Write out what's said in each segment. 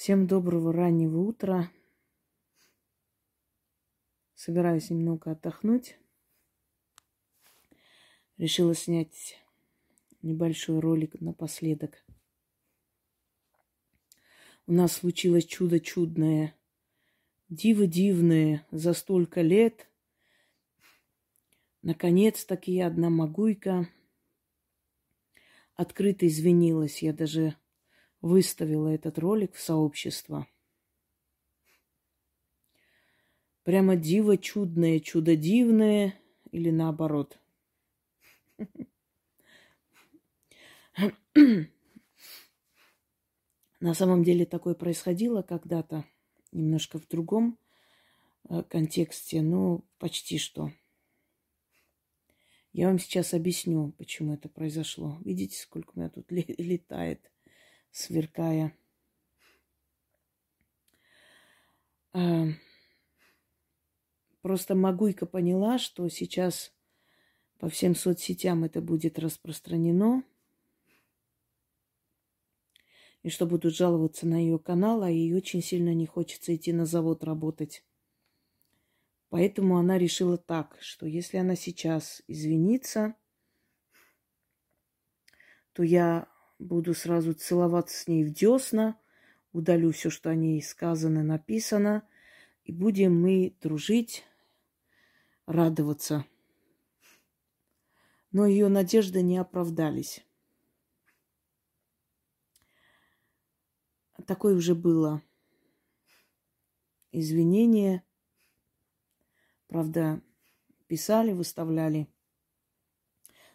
Всем доброго раннего утра. Собираюсь немного отдохнуть. Решила снять небольшой ролик напоследок. У нас случилось чудо чудное, диво дивное за столько лет. Наконец-таки одна могуйка открыто извинилась. Я даже выставила этот ролик в сообщество. Прямо диво чудное, чудо дивное или наоборот. На самом деле такое происходило когда-то, немножко в другом э, контексте, но почти что. Я вам сейчас объясню, почему это произошло. Видите, сколько у меня тут летает сверкая. А, просто Магуйка поняла, что сейчас по всем соцсетям это будет распространено, и что будут жаловаться на ее канал, а ей очень сильно не хочется идти на завод работать. Поэтому она решила так, что если она сейчас извинится, то я буду сразу целоваться с ней в десна, удалю все, что о ней сказано, написано, и будем мы дружить, радоваться. Но ее надежды не оправдались. Такое уже было извинение. Правда, писали, выставляли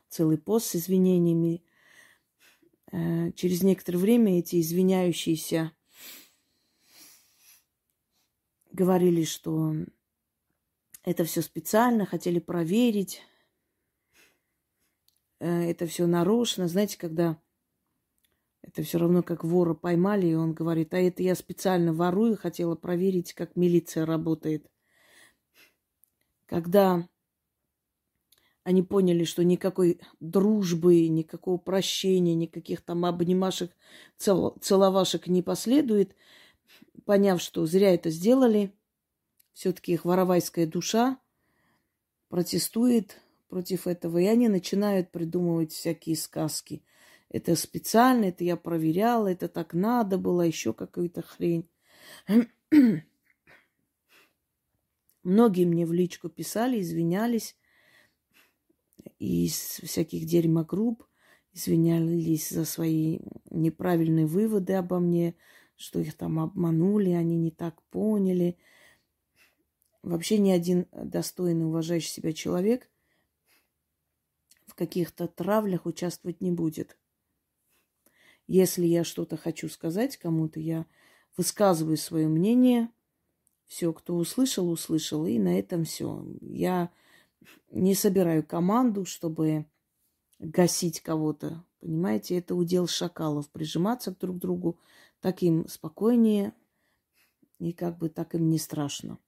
целый пост с извинениями – через некоторое время эти извиняющиеся говорили, что это все специально, хотели проверить, э, это все нарочно. Знаете, когда это все равно как вора поймали, и он говорит, а это я специально ворую, хотела проверить, как милиция работает. Когда они поняли, что никакой дружбы, никакого прощения, никаких там обнимашек, цел, целовашек не последует. Поняв, что зря это сделали, все-таки их воровайская душа протестует против этого, и они начинают придумывать всякие сказки. Это специально, это я проверяла, это так надо было, еще какую-то хрень. Многие мне в личку писали, извинялись из всяких дерьмогрупп, извинялись за свои неправильные выводы обо мне, что их там обманули, они не так поняли. Вообще ни один достойный, уважающий себя человек в каких-то травлях участвовать не будет. Если я что-то хочу сказать кому-то, я высказываю свое мнение. Все, кто услышал, услышал, и на этом все. Я не собираю команду, чтобы гасить кого-то. Понимаете, это удел шакалов. Прижиматься друг к другу, так им спокойнее, и как бы так им не страшно.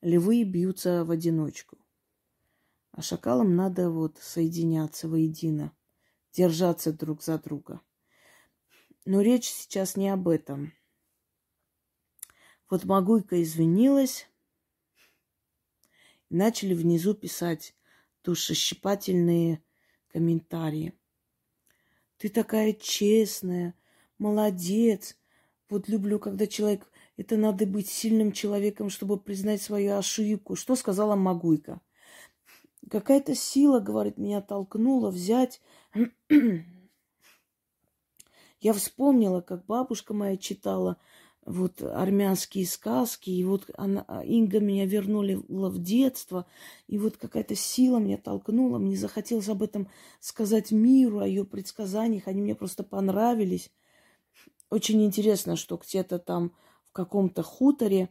Львы бьются в одиночку. А шакалам надо вот соединяться воедино, держаться друг за друга. Но речь сейчас не об этом. Вот Магуйка извинилась, начали внизу писать душещипательные комментарии. Ты такая честная, молодец. Вот люблю, когда человек... Это надо быть сильным человеком, чтобы признать свою ошибку. Что сказала Магуйка? Какая-то сила, говорит, меня толкнула взять. Я вспомнила, как бабушка моя читала вот армянские сказки, и вот она, а, Инга меня вернули в детство, и вот какая-то сила меня толкнула, мне захотелось об этом сказать миру, о ее предсказаниях, они мне просто понравились. Очень интересно, что где-то там в каком-то хуторе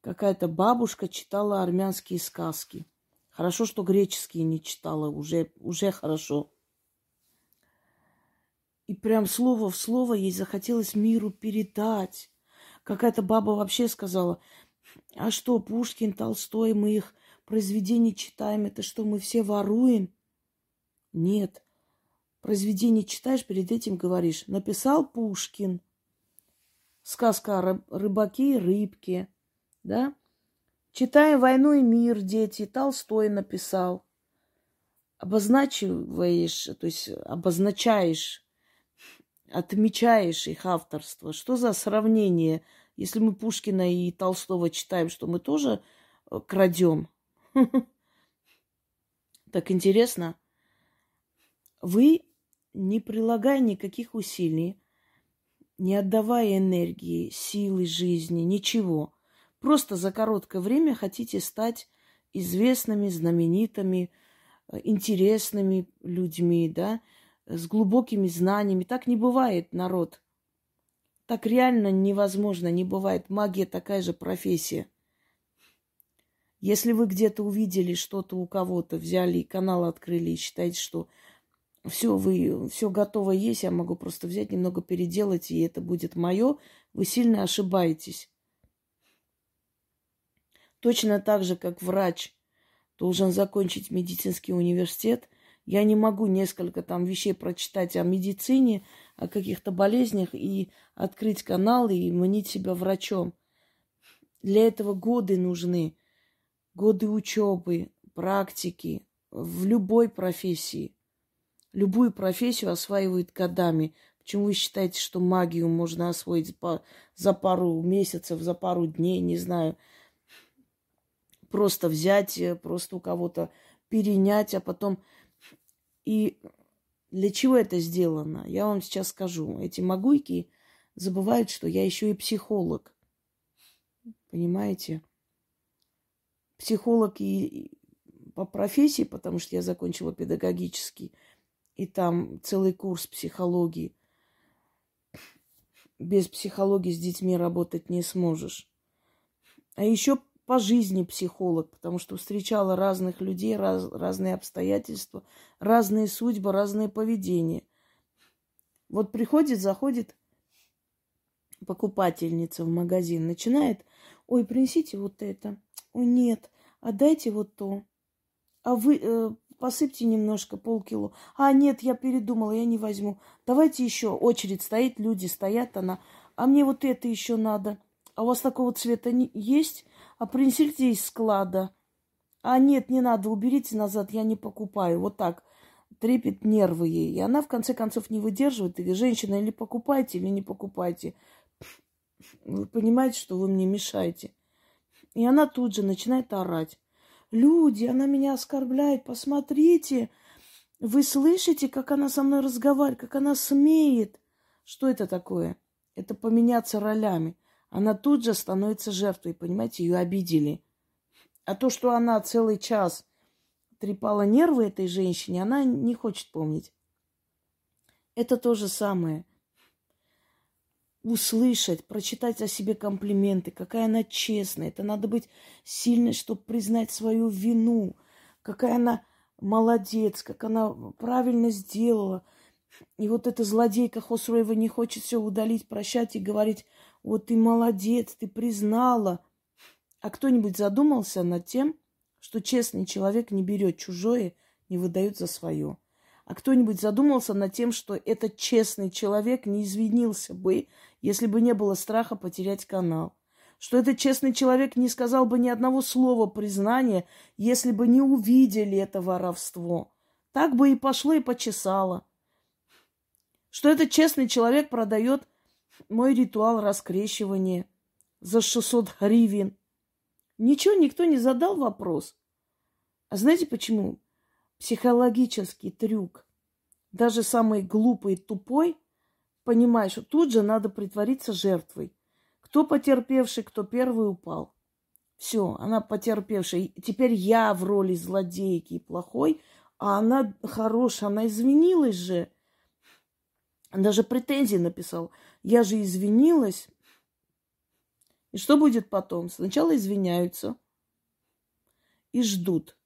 какая-то бабушка читала армянские сказки. Хорошо, что греческие не читала, уже, уже хорошо. И прям слово в слово ей захотелось миру передать Какая-то баба вообще сказала, а что, Пушкин, Толстой, мы их произведения читаем, это что, мы все воруем? Нет. Произведение читаешь, перед этим говоришь, написал Пушкин, сказка о рыбаке и рыбке, да? Читаем «Войну и мир», дети, Толстой написал. Обозначиваешь, то есть обозначаешь, отмечаешь их авторство. Что за сравнение? Если мы Пушкина и Толстого читаем, что мы тоже э, крадем? Так интересно. Вы, не прилагая никаких усилий, не отдавая энергии, силы жизни, ничего, просто за короткое время хотите стать известными, знаменитыми, э, интересными людьми, да, с глубокими знаниями. Так не бывает, народ. Так реально невозможно, не бывает. Магия такая же профессия. Если вы где-то увидели что-то у кого-то, взяли канал открыли и считаете, что все, вы, все готово есть, я могу просто взять, немного переделать, и это будет мое, вы сильно ошибаетесь. Точно так же, как врач должен закончить медицинский университет, я не могу несколько там вещей прочитать о медицине, о каких-то болезнях и открыть канал и манить себя врачом. Для этого годы нужны, годы учебы, практики в любой профессии. Любую профессию осваивают годами. Почему вы считаете, что магию можно освоить за пару месяцев, за пару дней, не знаю. Просто взять, э, просто у кого-то перенять, а потом... И для чего это сделано? Я вам сейчас скажу. Эти могуйки забывают, что я еще и психолог. Понимаете? Психолог и по профессии, потому что я закончила педагогический и там целый курс психологии. Без психологии с детьми работать не сможешь. А еще по жизни психолог, потому что встречала разных людей, раз, разные обстоятельства, разные судьбы, разное поведение. Вот приходит, заходит покупательница в магазин, начинает, ой, принесите вот это, ой, нет, отдайте вот то, а вы э, посыпьте немножко, полкило. А, нет, я передумала, я не возьму. Давайте еще. Очередь стоит, люди стоят, она. А мне вот это еще надо. А у вас такого цвета не... есть? А принесите из склада. А нет, не надо, уберите назад, я не покупаю. Вот так трепет нервы ей. И она, в конце концов, не выдерживает. И женщина, или покупайте, или не покупайте. Вы понимаете, что вы мне мешаете. И она тут же начинает орать. Люди, она меня оскорбляет, посмотрите. Вы слышите, как она со мной разговаривает, как она смеет. Что это такое? Это поменяться ролями. Она тут же становится жертвой, понимаете, ее обидели. А то, что она целый час трепала нервы этой женщине, она не хочет помнить. Это то же самое – услышать, прочитать о себе комплименты, какая она честная. Это надо быть сильной, чтобы признать свою вину, какая она молодец, как она правильно сделала. И вот эта злодейка Хосроева не хочет все удалить, прощать и говорить, вот ты молодец, ты признала. А кто-нибудь задумался над тем, что честный человек не берет чужое, не выдает за свое. А кто-нибудь задумался над тем, что этот честный человек не извинился бы, если бы не было страха потерять канал? Что этот честный человек не сказал бы ни одного слова признания, если бы не увидели это воровство? Так бы и пошло и почесало. Что этот честный человек продает мой ритуал раскрещивания за 600 гривен. Ничего, никто не задал вопрос. А знаете почему? психологический трюк. Даже самый глупый, тупой, понимаешь, что тут же надо притвориться жертвой. Кто потерпевший, кто первый упал. Все, она потерпевшая. Теперь я в роли злодейки плохой, а она хорошая, она извинилась же. Даже претензии написал. Я же извинилась. И что будет потом? Сначала извиняются и ждут.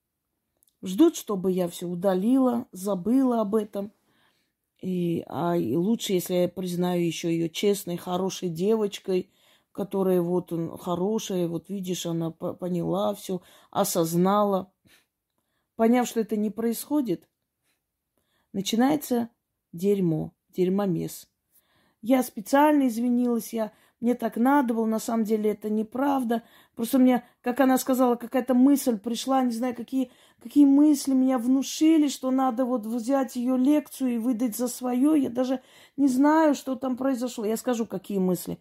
Ждут, чтобы я все удалила, забыла об этом. И, а и лучше, если я признаю еще ее честной, хорошей девочкой, которая вот он, хорошая, вот видишь, она поняла все, осознала. Поняв, что это не происходит, начинается дерьмо, дерьмомес. Я специально извинилась, я мне так надо было, на самом деле это неправда. Просто мне, как она сказала, какая-то мысль пришла, не знаю, какие, какие мысли меня внушили, что надо вот взять ее лекцию и выдать за свое. Я даже не знаю, что там произошло. Я скажу, какие мысли.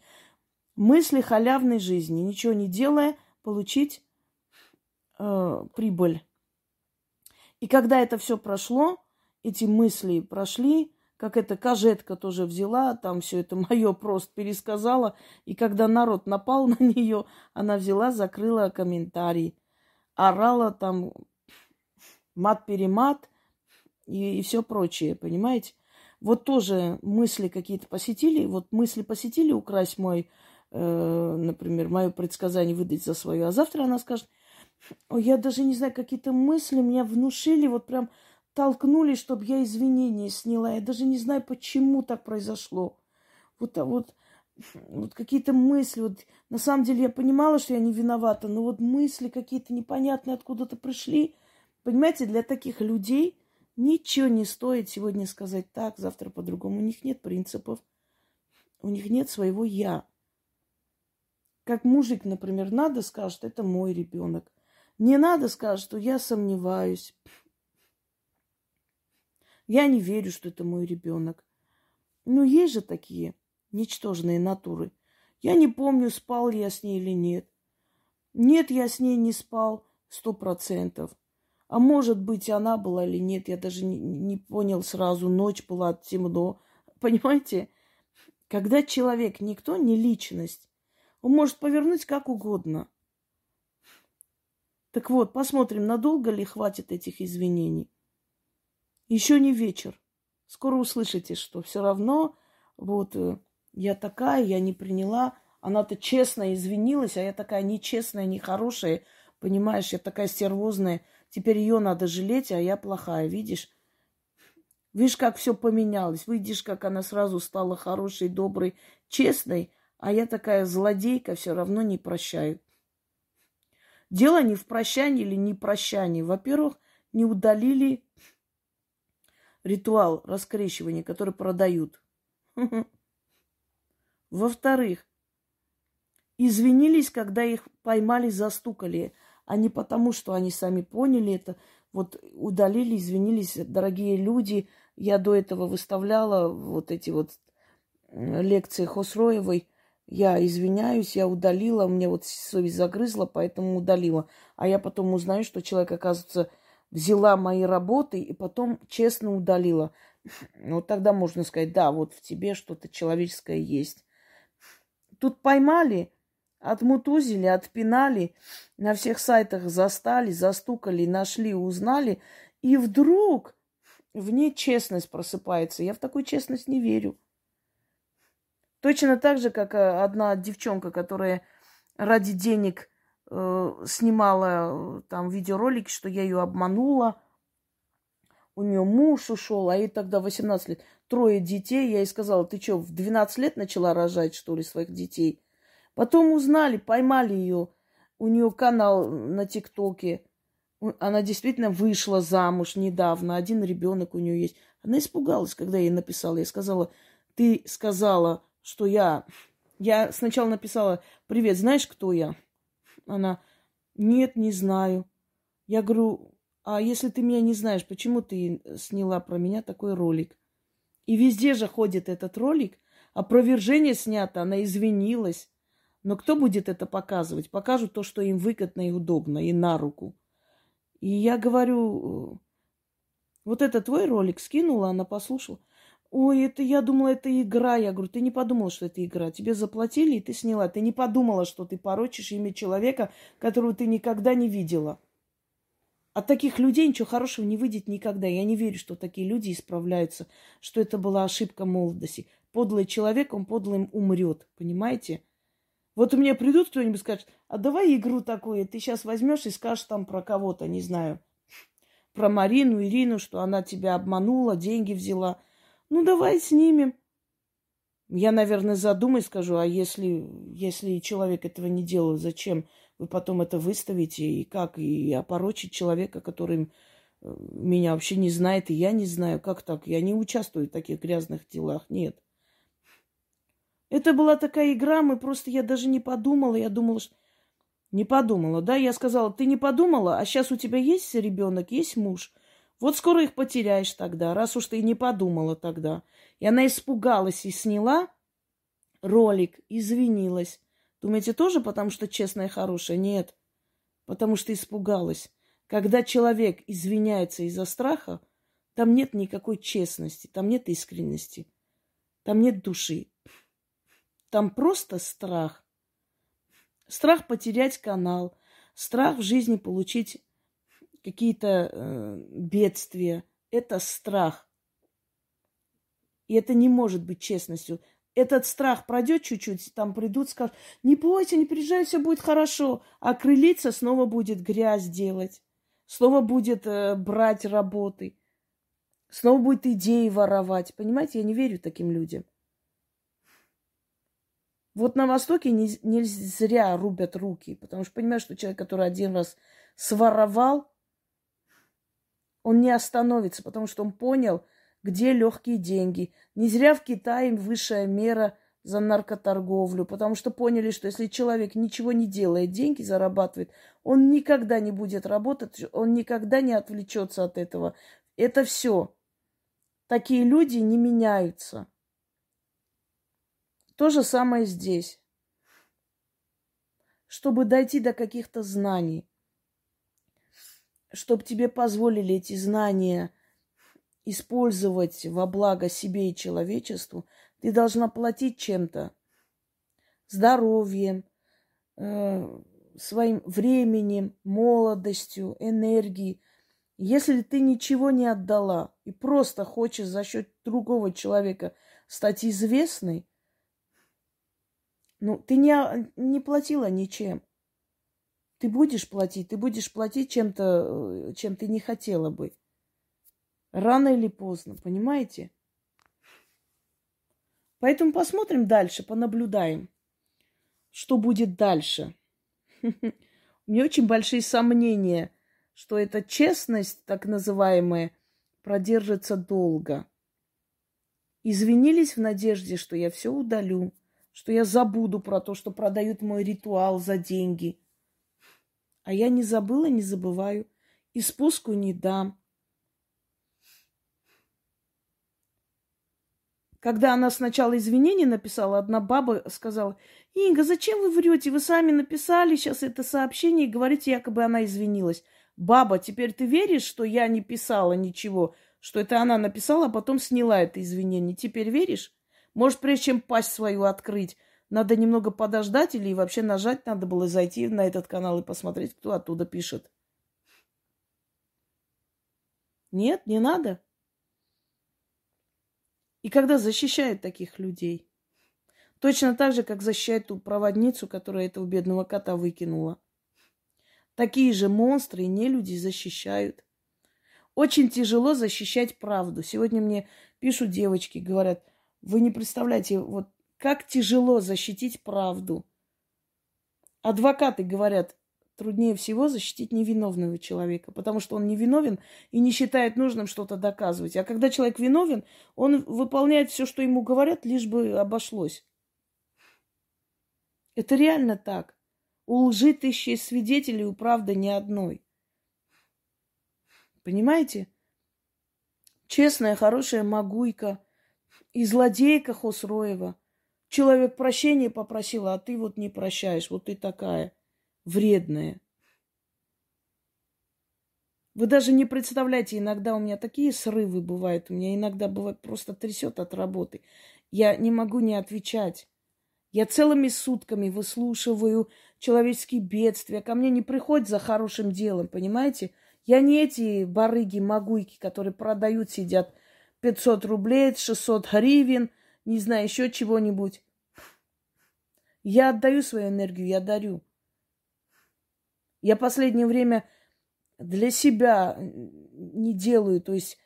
Мысли халявной жизни, ничего не делая, получить э, прибыль. И когда это все прошло, эти мысли прошли, как эта кожетка тоже взяла, там все это мое просто пересказала. И когда народ напал на нее, она взяла, закрыла комментарий, орала там мат-перемат и, и все прочее, понимаете? Вот тоже мысли какие-то посетили, вот мысли посетили украсть мой, э, например, мое предсказание выдать за свое, а завтра она скажет, я даже не знаю, какие-то мысли меня внушили, вот прям толкнули, чтобы я извинения сняла. Я даже не знаю, почему так произошло. Вот, а вот, вот какие-то мысли. Вот, на самом деле я понимала, что я не виновата, но вот мысли какие-то непонятные откуда-то пришли. Понимаете, для таких людей ничего не стоит сегодня сказать так, завтра по-другому. У них нет принципов. У них нет своего «я». Как мужик, например, надо, скажет, это мой ребенок. Не надо, скажет, что я сомневаюсь. Я не верю, что это мой ребенок. Ну, есть же такие ничтожные натуры. Я не помню, спал ли я с ней или нет. Нет, я с ней не спал сто процентов. А может быть, она была или нет, я даже не, не понял сразу. Ночь была темно. Понимаете? Когда человек никто, не личность, он может повернуть как угодно. Так вот, посмотрим, надолго ли хватит этих извинений. Еще не вечер. Скоро услышите, что все равно вот э, я такая, я не приняла. Она-то честно извинилась, а я такая нечестная, нехорошая. Понимаешь, я такая стервозная. Теперь ее надо жалеть, а я плохая, видишь? Видишь, как все поменялось. Видишь, как она сразу стала хорошей, доброй, честной, а я такая злодейка, все равно не прощаю. Дело не в прощании или не прощании. Во-первых, не удалили ритуал раскрещивания, который продают. Во-вторых, извинились, когда их поймали, застукали, а не потому, что они сами поняли это. Вот удалили, извинились, дорогие люди. Я до этого выставляла вот эти вот лекции Хосроевой. Я извиняюсь, я удалила, мне вот совесть загрызла, поэтому удалила. А я потом узнаю, что человек, оказывается, взяла мои работы и потом честно удалила. Вот тогда можно сказать, да, вот в тебе что-то человеческое есть. Тут поймали, отмутузили, отпинали, на всех сайтах застали, застукали, нашли, узнали. И вдруг в ней честность просыпается. Я в такую честность не верю. Точно так же, как э, одна девчонка, которая ради денег снимала э, там видеоролики, что я ее обманула. У нее муж ушел, а ей тогда 18 лет. Трое детей. Я ей сказала, ты что, в 12 лет начала рожать, что ли, своих детей? Потом узнали, поймали ее. У нее канал на ТикТоке. Она действительно вышла замуж недавно. Один ребенок у нее есть. Она испугалась, когда я ей написала. Я сказала, ты сказала, что я... Я сначала написала, привет, знаешь, кто я? Она, нет, не знаю. Я говорю, а если ты меня не знаешь, почему ты сняла про меня такой ролик? И везде же ходит этот ролик. Опровержение снято, она извинилась. Но кто будет это показывать? Покажут то, что им выгодно и удобно, и на руку. И я говорю, вот это твой ролик скинула, она послушала. Ой, это я думала, это игра. Я говорю, ты не подумала, что это игра. Тебе заплатили, и ты сняла. Ты не подумала, что ты порочишь имя человека, которого ты никогда не видела. От таких людей ничего хорошего не выйдет никогда. Я не верю, что такие люди исправляются, что это была ошибка молодости. Подлый человек, он подлым умрет, понимаете? Вот у меня придут кто-нибудь скажет, а давай игру такую, ты сейчас возьмешь и скажешь там про кого-то, не знаю, про Марину, Ирину, что она тебя обманула, деньги взяла – ну, давай снимем. Я, наверное, задумаюсь, скажу, а если, если человек этого не делал, зачем вы потом это выставите? И как? И опорочить человека, который э, меня вообще не знает, и я не знаю. Как так? Я не участвую в таких грязных делах. Нет. Это была такая игра, мы просто, я даже не подумала, я думала, что... Не подумала, да? Я сказала, ты не подумала, а сейчас у тебя есть ребенок, есть муж. Вот скоро их потеряешь тогда, раз уж ты не подумала тогда. И она испугалась и сняла ролик, извинилась. Думаете, тоже потому что честная и хорошая? Нет, потому что испугалась. Когда человек извиняется из-за страха, там нет никакой честности, там нет искренности, там нет души. Там просто страх. Страх потерять канал, страх в жизни получить какие-то э, бедствия. Это страх. И это не может быть честностью. Этот страх пройдет чуть-чуть, там придут, скажут, не бойся, не переживай, все будет хорошо. А крылиться снова будет грязь делать, снова будет э, брать работы, снова будет идеи воровать. Понимаете, я не верю таким людям. Вот на Востоке не, не зря рубят руки, потому что понимаешь, что человек, который один раз своровал, он не остановится, потому что он понял, где легкие деньги. Не зря в Китае высшая мера за наркоторговлю, потому что поняли, что если человек ничего не делает, деньги зарабатывает, он никогда не будет работать, он никогда не отвлечется от этого. Это все. Такие люди не меняются. То же самое здесь. Чтобы дойти до каких-то знаний, чтобы тебе позволили эти знания использовать во благо себе и человечеству, ты должна платить чем-то. Здоровьем, э, своим временем, молодостью, энергией. Если ты ничего не отдала и просто хочешь за счет другого человека стать известной, ну, ты не, не платила ничем. Ты будешь платить, ты будешь платить чем-то, э, чем ты не хотела бы. Рано или поздно, понимаете? Поэтому посмотрим дальше, понаблюдаем, что будет дальше. У меня очень большие сомнения, что эта честность, так называемая, продержится долго. Извинились в надежде, что я все удалю что я забуду про то, что продают мой ритуал за деньги. А я не забыла, не забываю. И спуску не дам. Когда она сначала извинения написала, одна баба сказала, Инга, зачем вы врете? Вы сами написали сейчас это сообщение и говорите, якобы она извинилась. Баба, теперь ты веришь, что я не писала ничего, что это она написала, а потом сняла это извинение? Теперь веришь? Может, прежде чем пасть свою открыть, надо немного подождать или вообще нажать надо было зайти на этот канал и посмотреть, кто оттуда пишет. Нет, не надо. И когда защищают таких людей, точно так же, как защищает ту проводницу, которая этого бедного кота выкинула. Такие же монстры и нелюди защищают. Очень тяжело защищать правду. Сегодня мне пишут девочки, говорят – вы не представляете, вот как тяжело защитить правду. Адвокаты говорят, труднее всего защитить невиновного человека, потому что он невиновен и не считает нужным что-то доказывать. А когда человек виновен, он выполняет все, что ему говорят, лишь бы обошлось. Это реально так. У лжи тысячи свидетелей, у правды ни одной. Понимаете? Честная, хорошая могуйка – и злодейка Хосроева. Человек прощения попросила, а ты вот не прощаешь. Вот ты такая вредная. Вы даже не представляете, иногда у меня такие срывы бывают. У меня иногда бывает просто трясет от работы. Я не могу не отвечать. Я целыми сутками выслушиваю человеческие бедствия. Ко мне не приходят за хорошим делом, понимаете? Я не эти барыги-могуйки, которые продают, сидят 500 рублей, 600 гривен, не знаю, еще чего-нибудь. Я отдаю свою энергию, я дарю. Я последнее время для себя не делаю, то есть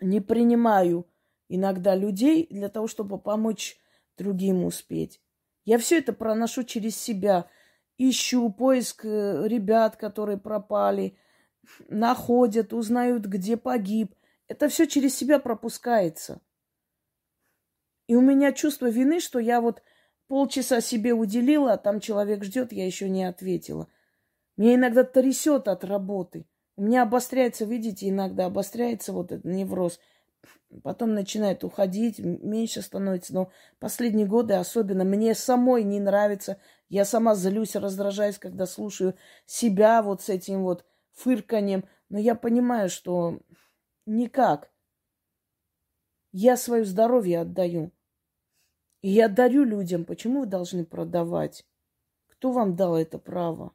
не принимаю иногда людей для того, чтобы помочь другим успеть. Я все это проношу через себя. Ищу поиск э, ребят, которые пропали, находят, узнают, где погиб. Это все через себя пропускается. И у меня чувство вины, что я вот полчаса себе уделила, а там человек ждет, я еще не ответила. Меня иногда трясет от работы. У меня обостряется, видите, иногда обостряется вот этот невроз. Потом начинает уходить, меньше становится. Но последние годы особенно мне самой не нравится. Я сама злюсь, раздражаюсь, когда слушаю себя вот с этим вот фырканьем. Но я понимаю, что никак. Я свое здоровье отдаю. И я дарю людям. Почему вы должны продавать? Кто вам дал это право?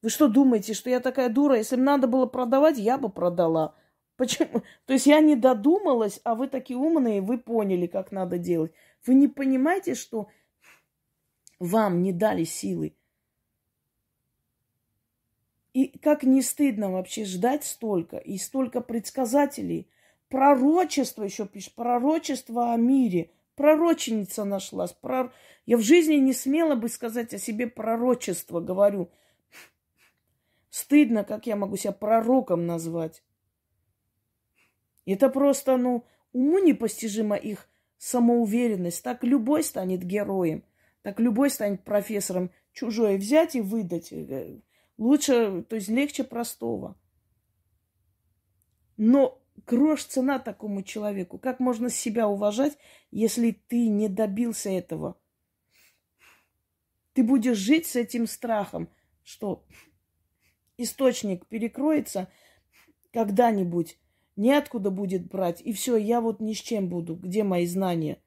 Вы что думаете, что я такая дура? Если бы надо было продавать, я бы продала. Почему? То есть я не додумалась, а вы такие умные, вы поняли, как надо делать. Вы не понимаете, что вам не дали силы. И как не стыдно вообще ждать столько, и столько предсказателей. Пророчество еще пишет, пророчество о мире. Пророченица нашлась. Прор... Я в жизни не смела бы сказать о себе пророчество, говорю. Стыдно, как я могу себя пророком назвать. Это просто, ну, уму непостижима их самоуверенность. Так любой станет героем. Так любой станет профессором. Чужое взять и выдать. Э, лучше, то есть легче простого. Но грош цена такому человеку. Как можно себя уважать, если ты не добился этого? Ты будешь жить с этим страхом, что источник перекроется когда-нибудь, неоткуда будет брать, и все, я вот ни с чем буду, где мои знания.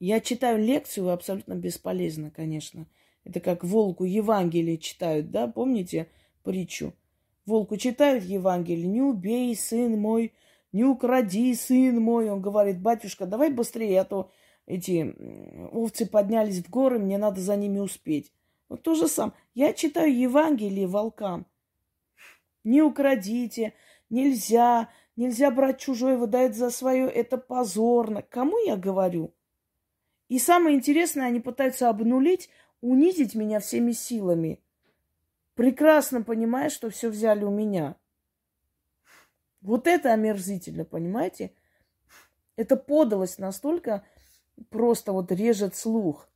Я читаю лекцию абсолютно бесполезно, конечно. Это как волку Евангелие читают, да, помните притчу? Волку читают Евангелие, не убей, сын мой, не укради, сын мой. Он говорит, батюшка, давай быстрее, а то эти овцы поднялись в горы, мне надо за ними успеть. Вот то же самое. Я читаю Евангелие волкам. Не украдите, нельзя, нельзя брать чужое, выдать за свое, это позорно. Кому я говорю? И самое интересное, они пытаются обнулить, унизить меня всеми силами. Прекрасно понимая, что все взяли у меня. Вот это омерзительно, понимаете? Это подалось настолько просто вот режет слух.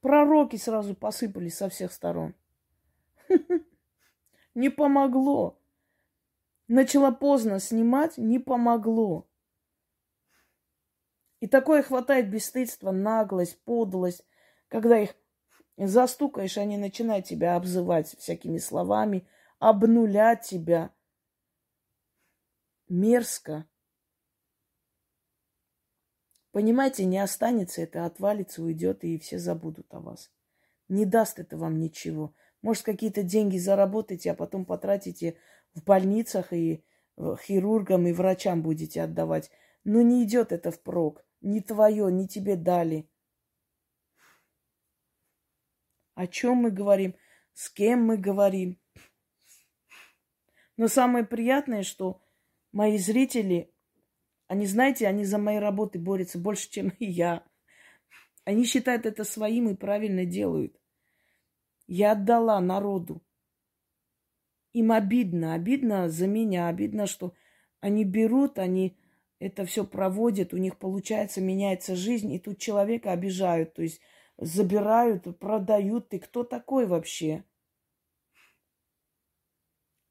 Пророки сразу посыпались со всех сторон. Не помогло. Начала поздно снимать, не помогло. И такое хватает бесстыдства, наглость, подлость, когда их застукаешь, они начинают тебя обзывать всякими словами, обнулять тебя. Мерзко. Понимаете, не останется это, отвалится, уйдет, и все забудут о вас. Не даст это вам ничего. Может, какие-то деньги заработаете, а потом потратите в больницах и хирургам и врачам будете отдавать. Но не идет это впрок. Не твое, не тебе дали. О чем мы говорим? С кем мы говорим? Но самое приятное, что мои зрители, они, знаете, они за моей работой борются больше, чем я. Они считают это своим и правильно делают. Я отдала народу. Им обидно, обидно за меня, обидно, что они берут, они это все проводят, у них получается, меняется жизнь, и тут человека обижают, то есть забирают, продают. Ты кто такой вообще?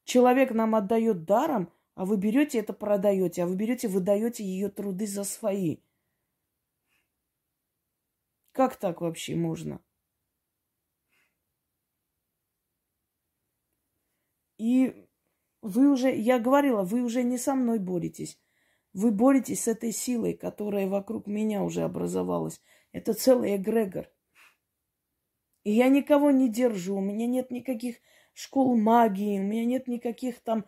Человек нам отдает даром, а вы берете это продаете, а вы берете, выдаете ее труды за свои. Как так вообще можно? И вы уже, я говорила, вы уже не со мной боретесь. Вы боретесь с этой силой, которая вокруг меня уже образовалась. Это целый эгрегор. И я никого не держу, у меня нет никаких школ магии, у меня нет никаких там...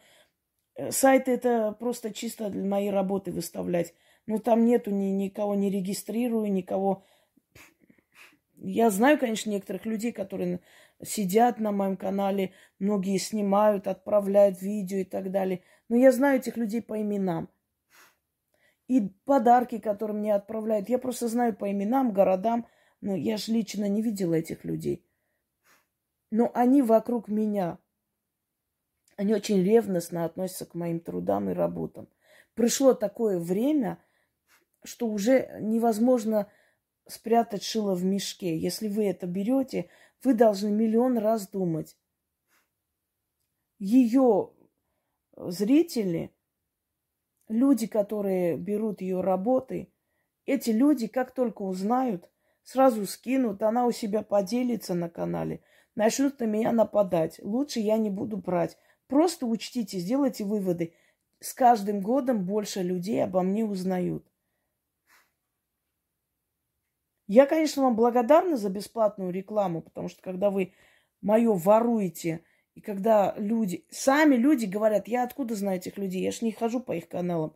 Э, сайты это просто чисто для моей работы выставлять. Но там нету ни, никого не регистрирую, никого... Я знаю, конечно, некоторых людей, которые сидят на моем канале, многие снимают, отправляют видео и так далее. Но я знаю этих людей по именам. И подарки, которые мне отправляют, я просто знаю по именам, городам, но я же лично не видела этих людей. Но они вокруг меня. Они очень ревностно относятся к моим трудам и работам. пришло такое время, что уже невозможно спрятать шило в мешке. Если вы это берете, вы должны миллион раз думать. Ее зрители, люди, которые берут ее работы, эти люди, как только узнают, сразу скинут, она у себя поделится на канале, начнут на меня нападать. Лучше я не буду брать. Просто учтите, сделайте выводы. С каждым годом больше людей обо мне узнают. Я, конечно, вам благодарна за бесплатную рекламу, потому что когда вы мое воруете, и когда люди, сами люди говорят, я откуда знаю этих людей, я ж не хожу по их каналам.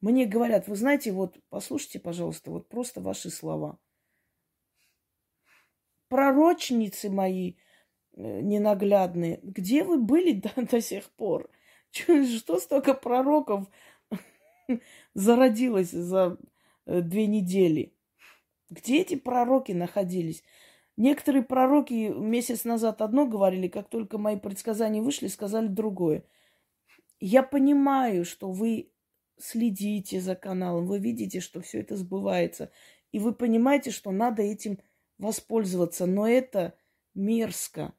Мне говорят, вы знаете, вот послушайте, пожалуйста, вот просто ваши слова. Пророчницы мои э, ненаглядные, где вы были до, до сих пор? Что столько пророков зародилось за э, две недели? Где эти пророки находились? Некоторые пророки месяц назад одно говорили, как только мои предсказания вышли, сказали другое. Я понимаю, что вы следите за каналом, вы видите, что все это сбывается, и вы понимаете, что надо этим воспользоваться, но это мерзко.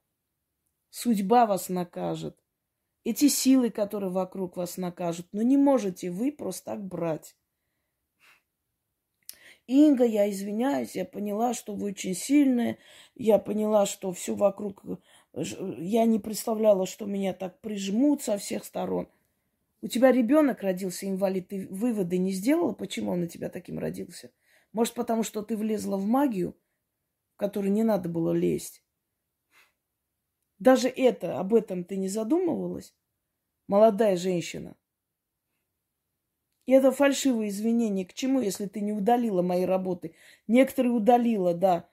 Судьба вас накажет. Эти силы, которые вокруг вас накажут, но не можете вы просто так брать. Инга, я извиняюсь, я поняла, что вы очень сильная, я поняла, что все вокруг, э, я не представляла, что меня так прижмут со всех сторон. У тебя ребенок родился инвалид, ты выводы не сделала, почему он на тебя таким родился? Может, потому что ты влезла в магию, в которую не надо было лезть? Даже это, об этом ты не задумывалась, молодая женщина? И это фальшивые извинения. К чему, если ты не удалила мои работы? Некоторые удалила, да.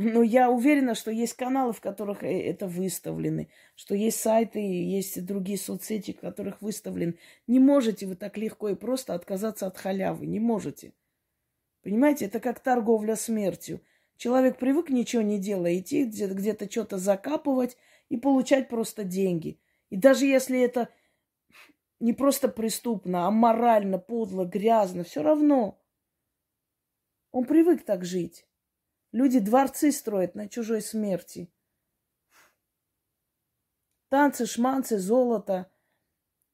Но я уверена, что есть каналы, в которых э, это выставлены, что есть сайты, есть другие соцсети, в которых выставлен. Не можете вы так легко и просто отказаться от халявы. Не можете. Понимаете, это как торговля смертью. Человек привык ничего не делая, идти где-то что-то закапывать и получать просто деньги. И даже если это не просто преступно, а морально, подло, грязно, все равно. Он привык так жить. Люди дворцы строят на чужой смерти. Танцы, шманцы, золото,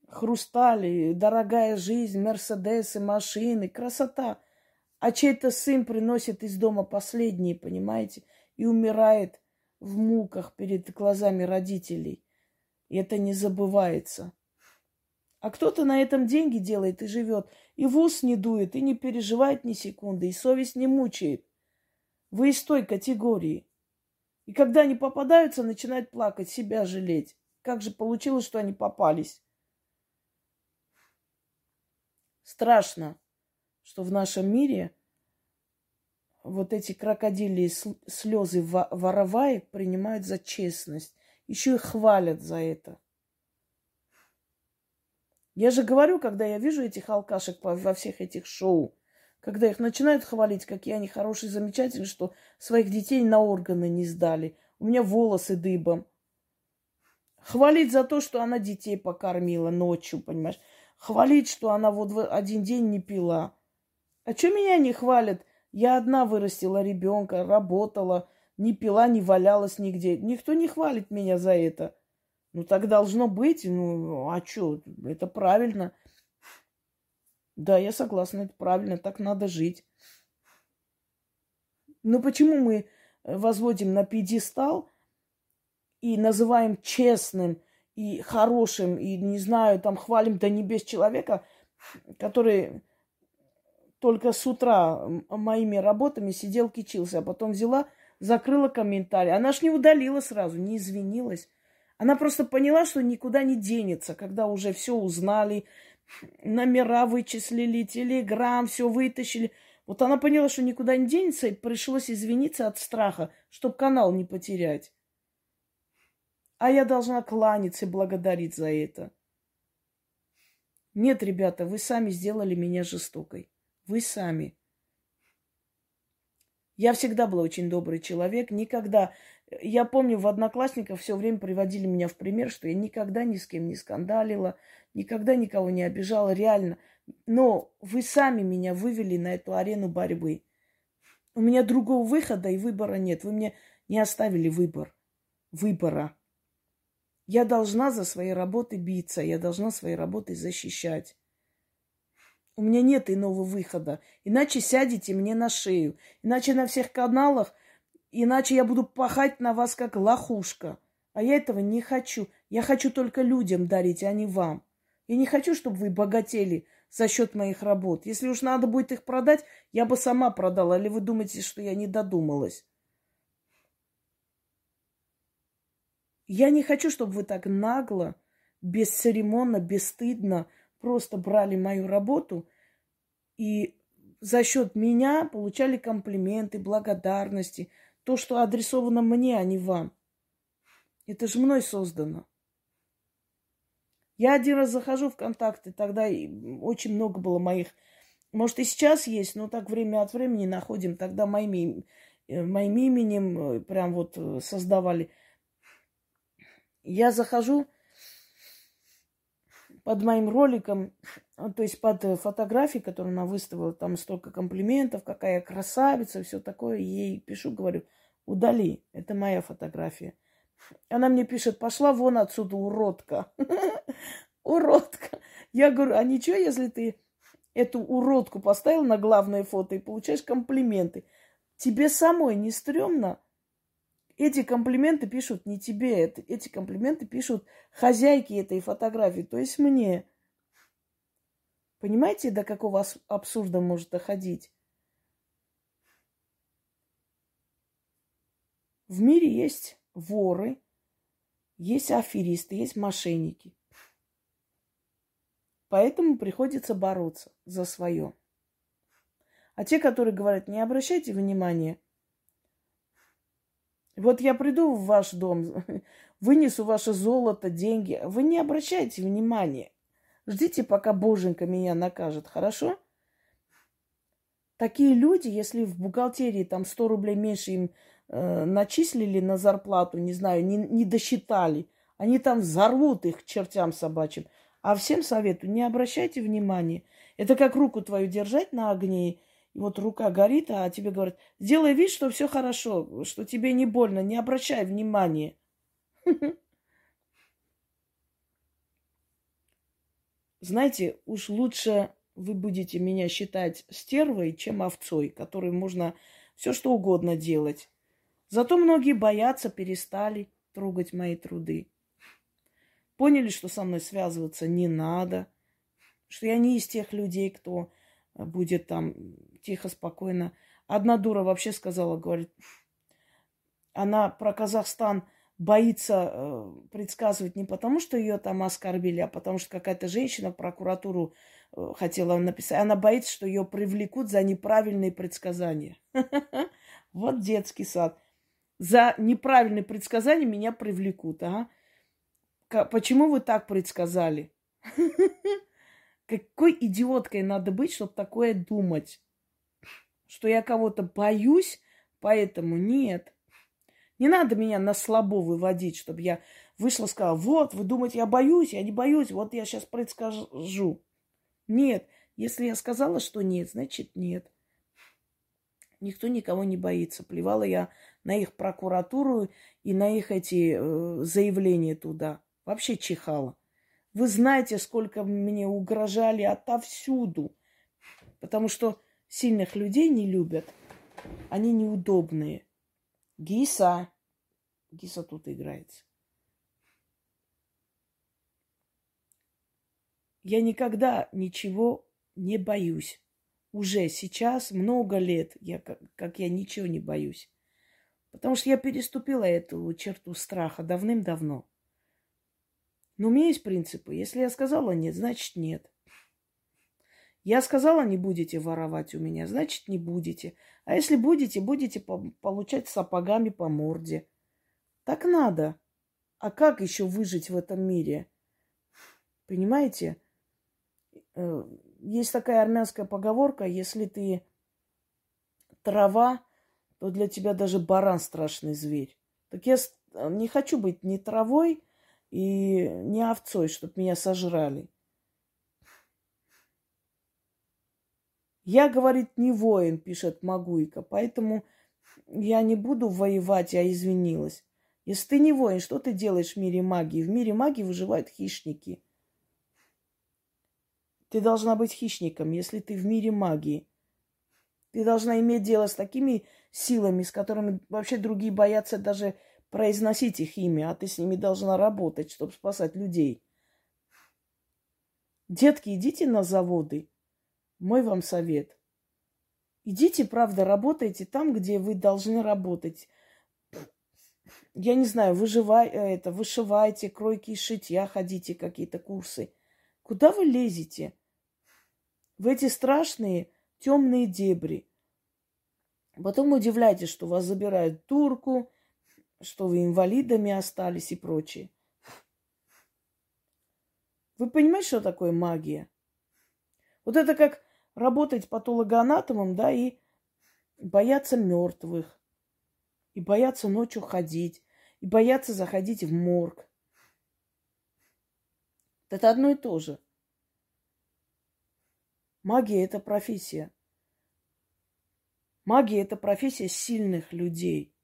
хрустали, дорогая жизнь, мерседесы, машины, красота. А чей-то сын приносит из дома последние, понимаете, и умирает в муках перед глазами родителей. И это не забывается. А кто-то на этом деньги делает и живет, и в ус не дует, и не переживает ни секунды, и совесть не мучает. Вы из той категории. И когда они попадаются, начинают плакать, себя жалеть. Как же получилось, что они попались? Страшно, что в нашем мире вот эти крокодилии слезы вороваек принимают за честность. Еще и хвалят за это. Я же говорю, когда я вижу этих алкашек во всех этих шоу, когда их начинают хвалить, какие они хорошие, замечательные, что своих детей на органы не сдали. У меня волосы дыбом. Хвалить за то, что она детей покормила ночью, понимаешь? Хвалить, что она вот в один день не пила. А что меня не хвалят? Я одна вырастила ребенка, работала, не пила, не валялась нигде. Никто не хвалит меня за это. Ну, так должно быть. Ну, а что? Это правильно. Да, я согласна, это правильно, так надо жить. Но почему мы возводим на пьедестал и называем честным и хорошим, и, не знаю, там хвалим до небес человека, который только с утра моими работами сидел, кичился, а потом взяла, закрыла комментарий. Она ж не удалила сразу, не извинилась. Она просто поняла, что никуда не денется, когда уже все узнали, номера вычислили, телеграм, все вытащили. Вот она поняла, что никуда не денется, и пришлось извиниться от страха, чтобы канал не потерять. А я должна кланяться и благодарить за это. Нет, ребята, вы сами сделали меня жестокой. Вы сами. Я всегда был очень добрый человек, никогда... Я помню, в Одноклассниках все время приводили меня в пример, что я никогда ни с кем не скандалила, никогда никого не обижала, реально. Но вы сами меня вывели на эту арену борьбы. У меня другого выхода и выбора нет. Вы мне не оставили выбор. Выбора. Я должна за своей работой биться, я должна своей работой защищать. У меня нет иного выхода. Иначе сядете мне на шею. Иначе на всех каналах, иначе я буду пахать на вас как лохушка. А я этого не хочу. Я хочу только людям дарить, а не вам. Я не хочу, чтобы вы богатели за счет моих работ. Если уж надо будет их продать, я бы сама продала. Или вы думаете, что я не додумалась? Я не хочу, чтобы вы так нагло, бесцеремонно, бесстыдно просто брали мою работу и за счет меня получали комплименты, благодарности, то, что адресовано мне, а не вам. Это же мной создано. Я один раз захожу в контакты, тогда очень много было моих. Может, и сейчас есть, но так время от времени находим. Тогда моими, э, моим именем э, прям вот э, создавали. Я захожу, под моим роликом, то есть под э, фотографией, которую она выставила, там столько комплиментов, какая красавица, все такое. Ей пишу, говорю, удали, это моя фотография. Она мне пишет, пошла вон отсюда, уродка. Уродка. Я говорю, а ничего, если ты эту уродку поставил на главное фото и получаешь комплименты? Тебе самой не стрёмно? Эти комплименты пишут не тебе, эти комплименты пишут хозяйке этой фотографии, то есть мне. Понимаете, до какого абсурда может доходить? В мире есть воры, есть аферисты, есть мошенники. Поэтому приходится бороться за свое. А те, которые говорят, не обращайте внимания, вот я приду в ваш дом, вынесу ваше золото, деньги. Вы не обращайте внимания. Ждите, пока Боженька меня накажет, хорошо? Такие люди, если в бухгалтерии там 100 рублей меньше им э, начислили на зарплату, не знаю, не, не досчитали, они там взорвут их к чертям собачьим. А всем советую, не обращайте внимания. Это как руку твою держать на огне и вот рука горит, а тебе говорят, сделай вид, что все хорошо, что тебе не больно, не обращай внимания. Знаете, уж лучше вы будете меня считать стервой, чем овцой, которой можно все что угодно делать. Зато многие боятся, перестали трогать мои труды. Поняли, что со мной связываться не надо, что я не из тех людей, кто будет там тихо, спокойно. Одна дура вообще сказала, говорит, она про Казахстан боится э, предсказывать не потому, что ее там оскорбили, а потому что какая-то женщина в прокуратуру э, хотела написать. Она боится, что ее привлекут за неправильные предсказания. Вот детский сад. За неправильные предсказания меня привлекут. Ага. Почему вы так предсказали? Какой идиоткой надо быть, чтобы такое думать? Что я кого-то боюсь, поэтому нет. Не надо меня на слабо выводить, чтобы я вышла и сказала, вот, вы думаете, я боюсь, я не боюсь, вот я сейчас предскажу. Нет, если я сказала, что нет, значит нет. Никто никого не боится. Плевала я на их прокуратуру и на их эти э, заявления туда. Вообще чихала. Вы знаете, сколько мне угрожали отовсюду. Потому что сильных людей не любят. Они неудобные. Гиса. Гиса тут играется. Я никогда ничего не боюсь. Уже сейчас много лет, я, как, как я ничего не боюсь. Потому что я переступила эту черту страха давным-давно. Но у меня есть принципы. Если я сказала нет, значит нет. Я сказала, не будете воровать у меня, значит, не будете. А если будете, будете получать сапогами по морде. Так надо. А как еще выжить в этом мире? Понимаете? Э, есть такая армянская поговорка, если ты трава, то для тебя даже баран страшный зверь. Так я не хочу быть ни травой и ни овцой, чтобы меня сожрали. Я, говорит, не воин, пишет Магуйка, поэтому я не буду воевать, я извинилась. Если ты не воин, что ты делаешь в мире магии? В мире магии выживают хищники. Ты должна быть хищником, если ты в мире магии. Ты должна иметь дело с такими силами, с которыми вообще другие боятся даже произносить их имя, а ты с ними должна работать, чтобы спасать людей. Детки, идите на заводы. Мой вам совет. Идите, правда, работайте там, где вы должны работать. Я не знаю, выживай, э, это, вышивайте, кройки и шитья, ходите, какие-то курсы. Куда вы лезете? В эти страшные темные дебри. Потом удивляйтесь, что вас забирают турку, что вы инвалидами остались и прочее. Вы понимаете, что такое магия? Вот это как работать патологоанатомом, да, и бояться мертвых, и бояться ночью ходить, и бояться заходить в морг. Это одно и то же. Магия – это профессия. Магия – это профессия сильных людей.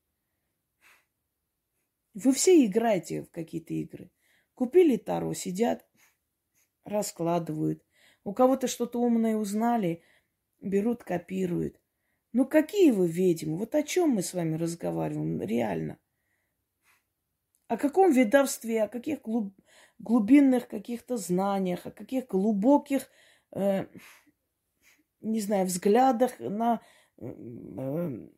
Вы все играете в какие-то игры. Купили Таро, сидят, раскладывают. У кого-то что-то умное узнали, берут, копируют. Ну какие вы ведьмы? Вот о чем мы с вами разговариваем реально? О каком ведовстве, о каких глуб... глубинных каких-то знаниях, о каких глубоких, э, не знаю, взглядах на э,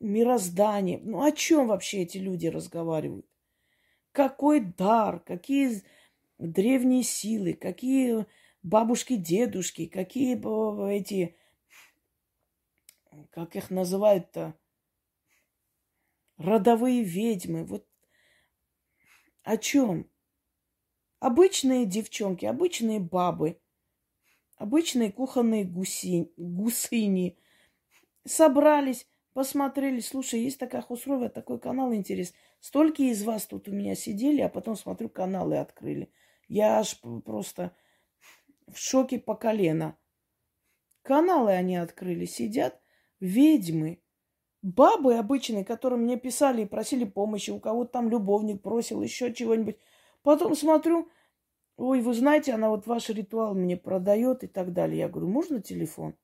мироздание. Ну о чем вообще эти люди разговаривают? Какой дар, какие древние силы, какие бабушки, дедушки, какие эти, как их называют-то, родовые ведьмы. Вот о чем? Обычные девчонки, обычные бабы, обычные кухонные гуси, гусыни собрались, посмотрели, слушай, есть такая хусрова, такой канал интерес. Столько из вас тут у меня сидели, а потом смотрю, каналы открыли. Я аж просто в шоке по колено. Каналы они открыли, сидят ведьмы, бабы обычные, которые мне писали и просили помощи, у кого-то там любовник просил, еще чего-нибудь. Потом смотрю, ой, вы знаете, она вот ваш ритуал мне продает и так далее. Я говорю, можно телефон?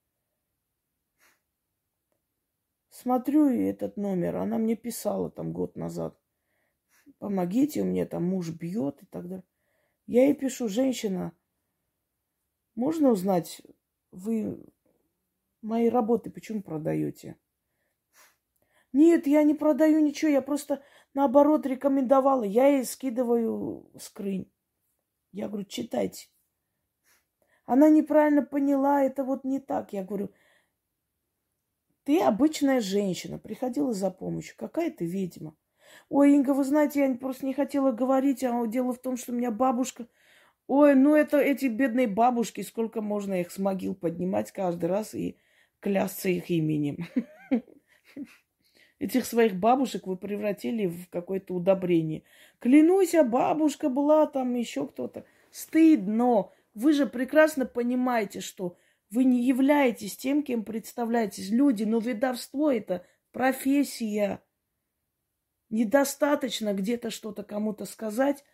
Смотрю и этот номер, она мне писала там год назад. Помогите, у меня там муж бьет и так далее. Я ей пишу, женщина, можно узнать, вы мои работы почему продаете? Нет, я не продаю ничего, я просто наоборот рекомендовала. Я ей скидываю скрынь. Я говорю, читайте. Она неправильно поняла, это вот не так. Я говорю, ты обычная женщина, приходила за помощью. Какая ты ведьма? Ой, Инга, вы знаете, я просто не хотела говорить, а дело в том, что у меня бабушка... Ой, ну это эти бедные бабушки, сколько можно их с могил поднимать каждый раз и клясться их именем. Этих своих бабушек вы превратили в какое-то удобрение. Клянусь, а бабушка была там, еще кто-то. Стыдно. Вы же прекрасно понимаете, что вы не являетесь тем, кем представляетесь. Люди, но ведовство это профессия. Недостаточно где-то что-то кому-то сказать,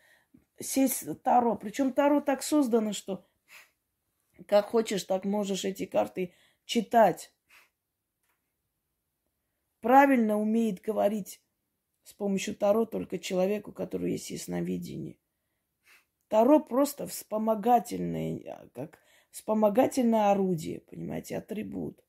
сесть Таро. Причем Таро так создано, что как хочешь, так можешь эти карты читать. Правильно умеет говорить с помощью Таро только человеку, который есть ясновидение. Таро просто вспомогательное, как вспомогательное орудие, понимаете, атрибут.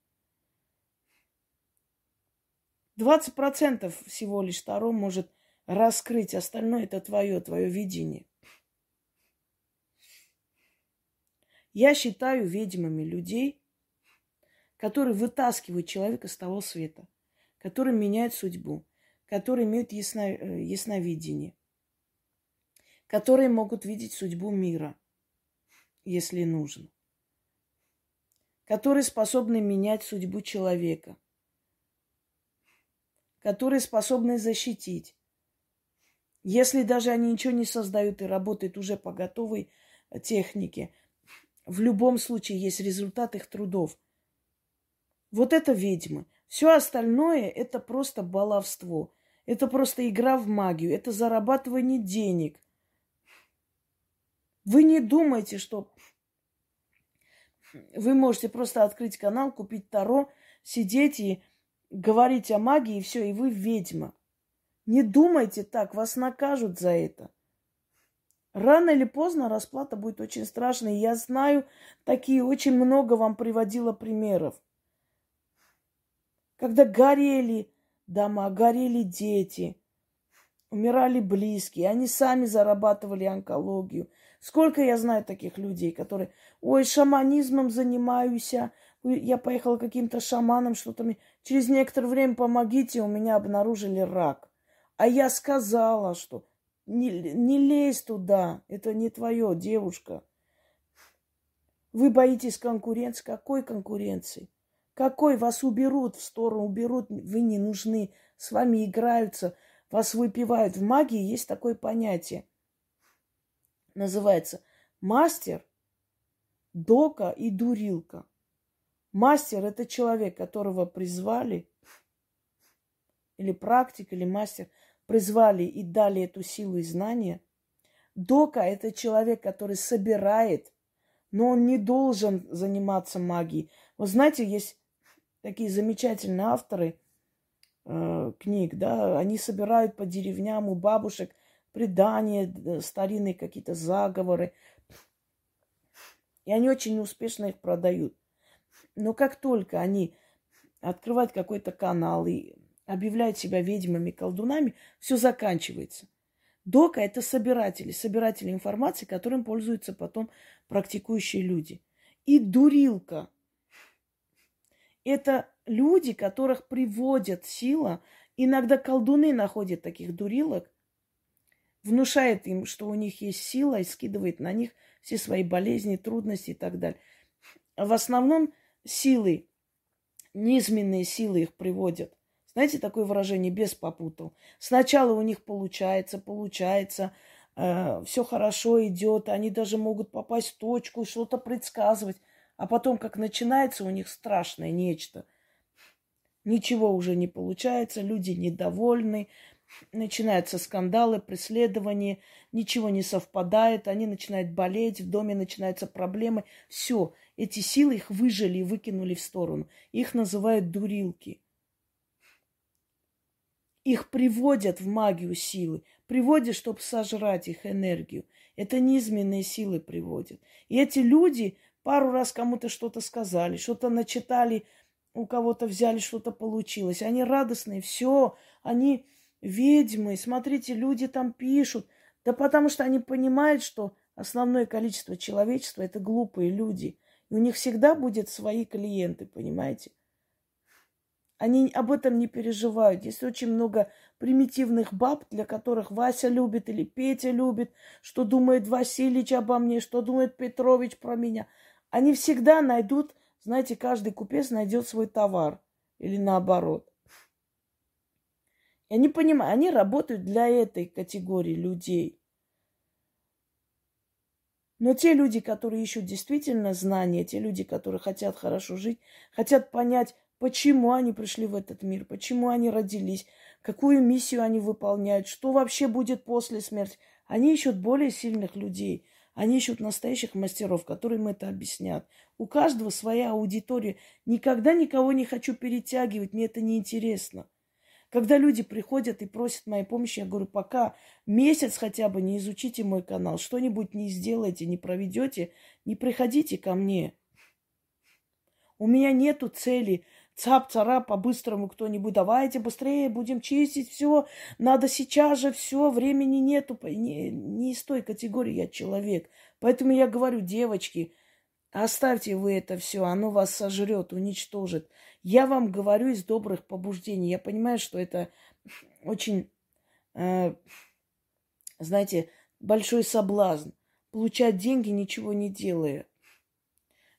20% всего лишь Таро может раскрыть, остальное это твое, твое видение. Я считаю ведьмами людей, которые вытаскивают человека с того света, которые меняют судьбу, которые имеют ясно, э, ясновидение, которые могут видеть судьбу мира, если нужно, которые способны менять судьбу человека – которые способны защитить. Если даже они ничего не создают и работают уже по готовой технике, в любом случае есть результат их трудов. Вот это ведьмы. Все остальное это просто баловство. Это просто игра в магию. Это зарабатывание денег. Вы не думайте, что вы можете просто открыть канал, купить Таро, сидеть и говорить о магии, и все, и вы ведьма. Не думайте так, вас накажут за это. Рано или поздно расплата будет очень страшной. Я знаю такие, очень много вам приводила примеров. Когда горели дома, горели дети, умирали близкие, они сами зарабатывали онкологию. Сколько я знаю таких людей, которые, ой, шаманизмом занимаюсь, а, я поехала каким-то шаманом, что-то мне... Через некоторое время помогите, у меня обнаружили рак. А я сказала, что не, не лезь туда, это не твое, девушка. Вы боитесь конкуренции. Какой конкуренции? Какой вас уберут в сторону, уберут, вы не нужны, с вами играются, вас выпивают. В магии есть такое понятие. Называется мастер, дока и дурилка. Мастер – это человек, которого призвали, или практик, или мастер, призвали и дали эту силу и знания. Дока – это человек, который собирает, но он не должен заниматься магией. Вы знаете, есть такие замечательные авторы э, книг, да, они собирают по деревням у бабушек предания, э, старинные какие-то заговоры. И они очень успешно их продают. Но как только они открывают какой-то канал и объявляют себя ведьмами, колдунами, все заканчивается. Дока – это собиратели, собиратели информации, которым пользуются потом практикующие люди. И дурилка – это люди, которых приводят сила. Иногда колдуны находят таких дурилок, внушает им, что у них есть сила, и скидывает на них все свои болезни, трудности и так далее. В основном силы, низменные силы их приводят. Знаете, такое выражение без попутал. Сначала у них получается, получается, э, все хорошо идет, они даже могут попасть в точку, что-то предсказывать. А потом, как начинается у них страшное нечто, ничего уже не получается, люди недовольны, начинаются скандалы, преследования, ничего не совпадает, они начинают болеть, в доме начинаются проблемы. Все, эти силы их выжили и выкинули в сторону. Их называют дурилки. Их приводят в магию силы, приводят, чтобы сожрать их энергию. Это низменные силы приводят. И эти люди пару раз кому-то что-то сказали, что-то начитали, у кого-то взяли, что-то получилось. Они радостные, все, они ведьмы. Смотрите, люди там пишут. Да потому что они понимают, что основное количество человечества – это глупые люди. И у них всегда будет свои клиенты, понимаете? Они об этом не переживают. Есть очень много примитивных баб, для которых Вася любит или Петя любит, что думает Васильевич обо мне, что думает Петрович про меня. Они всегда найдут, знаете, каждый купец найдет свой товар. Или наоборот. И они понимают, они работают для этой категории людей. Но те люди, которые ищут действительно знания, те люди, которые хотят хорошо жить, хотят понять, почему они пришли в этот мир, почему они родились, какую миссию они выполняют, что вообще будет после смерти. Они ищут более сильных людей. Они ищут настоящих мастеров, которые это объяснят. У каждого своя аудитория. Никогда никого не хочу перетягивать, мне это не интересно. Когда люди приходят и просят моей помощи, я говорю, пока месяц хотя бы не изучите мой канал, что-нибудь не сделаете, не проведете, не приходите ко мне. У меня нету цели цап-царап по-быстрому кто-нибудь, давайте быстрее будем чистить все, надо сейчас же все, времени нету. Не, не из той категории я человек. Поэтому я говорю, девочки, оставьте вы это все, оно вас сожрет, уничтожит. Я вам говорю из добрых побуждений. Я понимаю, что это очень, э, знаете, большой соблазн. Получать деньги, ничего не делая.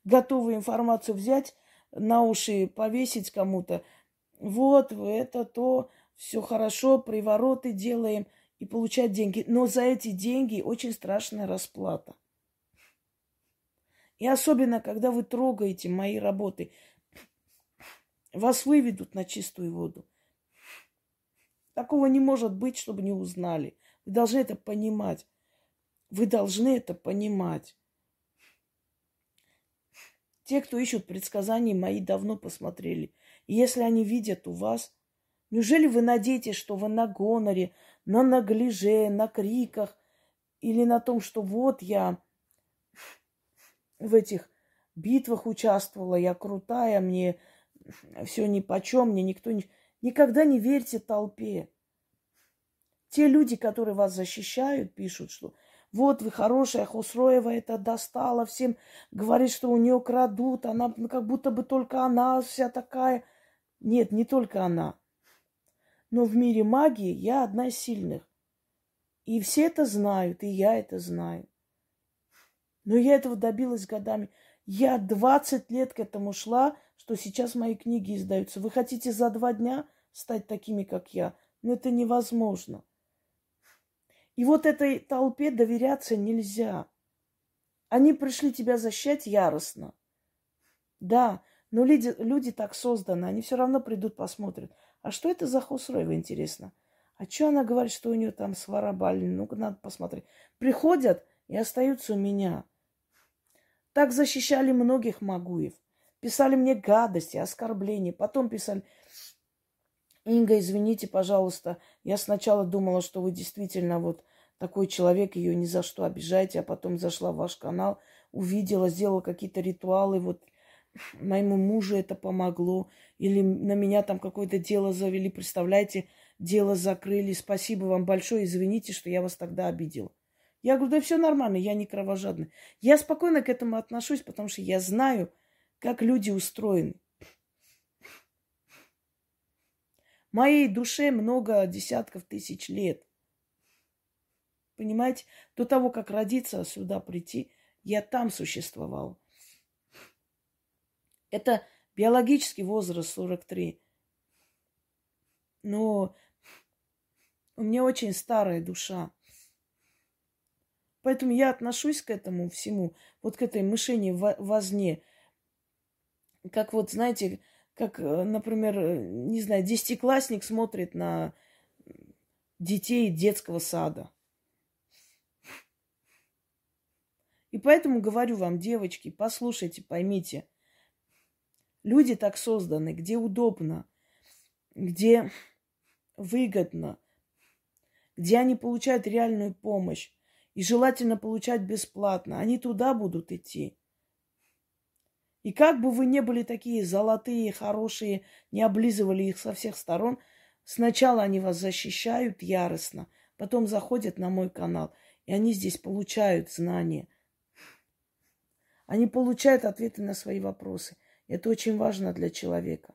Готовую информацию взять, на уши повесить кому-то. Вот, это то, все хорошо, привороты делаем и получать деньги. Но за эти деньги очень страшная расплата. И особенно, когда вы трогаете мои работы, вас выведут на чистую воду. Такого не может быть, чтобы не узнали. Вы должны это понимать. Вы должны это понимать. Те, кто ищут предсказания, мои давно посмотрели. И если они видят у вас, неужели вы надеетесь, что вы на гоноре, на наглиже, на криках или на том, что вот я в этих битвах участвовала, я крутая, мне все ни почем, мне никто не... Никогда не верьте толпе. Те люди, которые вас защищают, пишут, что вот вы хорошая, Хусроева это достала, всем говорит, что у нее крадут, она ну, как будто бы только она вся такая. Нет, не только она. Но в мире магии я одна из сильных. И все это знают, и я это знаю. Но я этого добилась годами. Я 20 лет к этому шла, что сейчас мои книги издаются. Вы хотите за два дня стать такими, как я? Но это невозможно. И вот этой толпе доверяться нельзя. Они пришли тебя защищать яростно. Да, но люди, люди так созданы, они все равно придут, посмотрят. А что это за Хусроева, интересно? А что она говорит, что у нее там сварабали? Ну-ка, надо посмотреть. Приходят и остаются у меня. Так защищали многих Магуев. Писали мне гадости, оскорбления. Потом писали, Инга, извините, пожалуйста, я сначала думала, что вы действительно вот такой человек, ее ни за что обижаете, а потом зашла в ваш канал, увидела, сделала какие-то ритуалы, вот моему мужу это помогло, или на меня там какое-то дело завели, представляете, дело закрыли, спасибо вам большое, извините, что я вас тогда обидела. Я говорю, да все нормально, я не кровожадный. Я спокойно к этому отношусь, потому что я знаю, как люди устроены. Моей душе много десятков тысяч лет. Понимаете, до того, как родиться, сюда прийти, я там существовал. Это биологический возраст 43. Но у меня очень старая душа. Поэтому я отношусь к этому всему, вот к этой мышине возне. Как вот, знаете, как, э, например, э, не знаю, десятиклассник смотрит на детей детского сада. И поэтому говорю вам, девочки, послушайте, поймите, люди так созданы, где удобно, где выгодно, где они получают реальную помощь, и желательно получать бесплатно. Они туда будут идти. И как бы вы не были такие золотые, хорошие, не облизывали их со всех сторон, сначала они вас защищают яростно, потом заходят на мой канал, и они здесь получают знания. Они получают ответы на свои вопросы. Это очень важно для человека.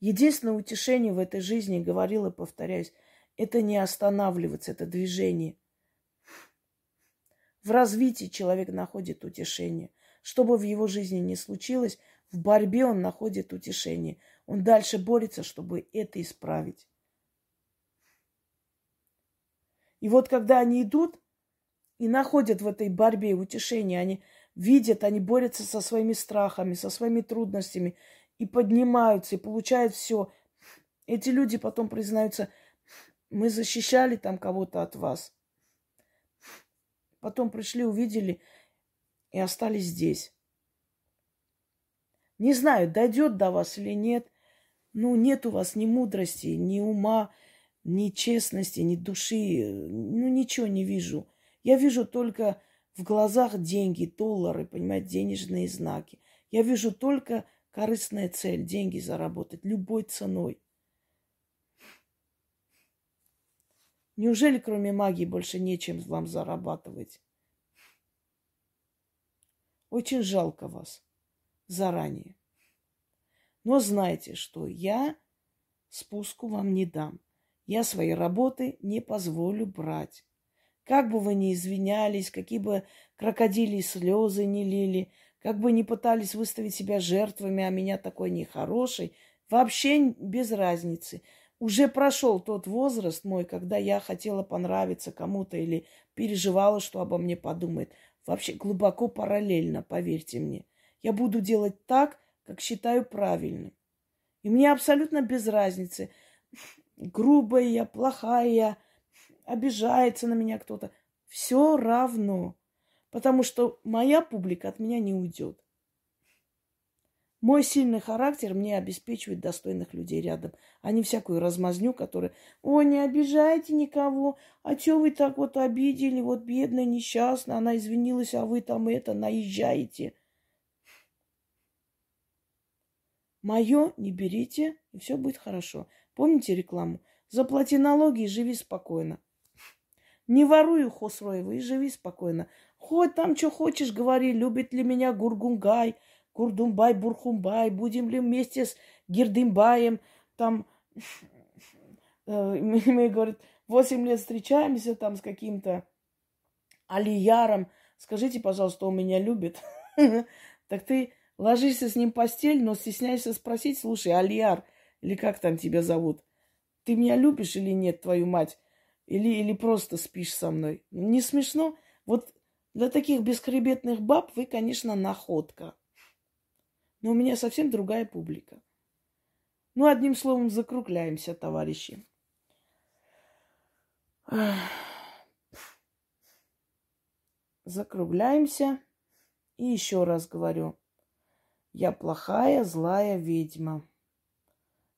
Единственное утешение в этой жизни, говорила, повторяюсь, это не останавливаться, это движение. В развитии человек находит утешение. Что бы в его жизни ни случилось, в борьбе он находит утешение. Он дальше борется, чтобы это исправить. И вот когда они идут и находят в этой борьбе утешение, они видят, они борются со своими страхами, со своими трудностями и поднимаются, и получают все. Эти люди потом признаются – мы защищали там кого-то от вас. Потом пришли, увидели и остались здесь. Не знаю, дойдет до вас или нет. Ну, нет у вас ни мудрости, ни ума, ни честности, ни души. Ну, ничего не вижу. Я вижу только в глазах деньги, доллары, понимаете, денежные знаки. Я вижу только корыстная цель, деньги заработать любой ценой. Неужели кроме магии больше нечем вам зарабатывать? Очень жалко вас заранее. Но знайте, что я спуску вам не дам. Я свои работы не позволю брать. Как бы вы ни извинялись, какие бы крокодили слезы не лили, как бы не пытались выставить себя жертвами, а меня такой нехороший, вообще без разницы. Уже прошел тот возраст мой, когда я хотела понравиться кому-то или переживала, что обо мне подумает. Вообще глубоко параллельно, поверьте мне. Я буду делать так, как считаю правильным. И мне абсолютно без разницы, грубая я, плохая я, обижается на меня кто-то. Все равно. Потому что моя публика от меня не уйдет. Мой сильный характер мне обеспечивает достойных людей рядом, а не всякую размазню, которая, о, не обижайте никого, а что вы так вот обидели, вот бедная, несчастная, она извинилась, а вы там это наезжаете. Мое не берите, и все будет хорошо. Помните рекламу? Заплати налоги и живи спокойно. Не воруй у Хосроева и живи спокойно. Хоть там что хочешь, говори, любит ли меня Гургунгай, Курдумбай, Бурхумбай, будем ли вместе с Гирдымбаем, там, э, мы, говорит, 8 лет встречаемся там с каким-то Алияром. Скажите, пожалуйста, он меня любит? Так ты ложишься с ним постель, но стесняешься спросить, слушай, Алияр, или как там тебя зовут, ты меня любишь или нет, твою мать? Или, или просто спишь со мной? Не смешно? Вот для таких бесхребетных баб вы, конечно, находка. Но у меня совсем другая публика. Ну, одним словом, закругляемся, товарищи. Закругляемся. И еще раз говорю, я плохая, злая ведьма.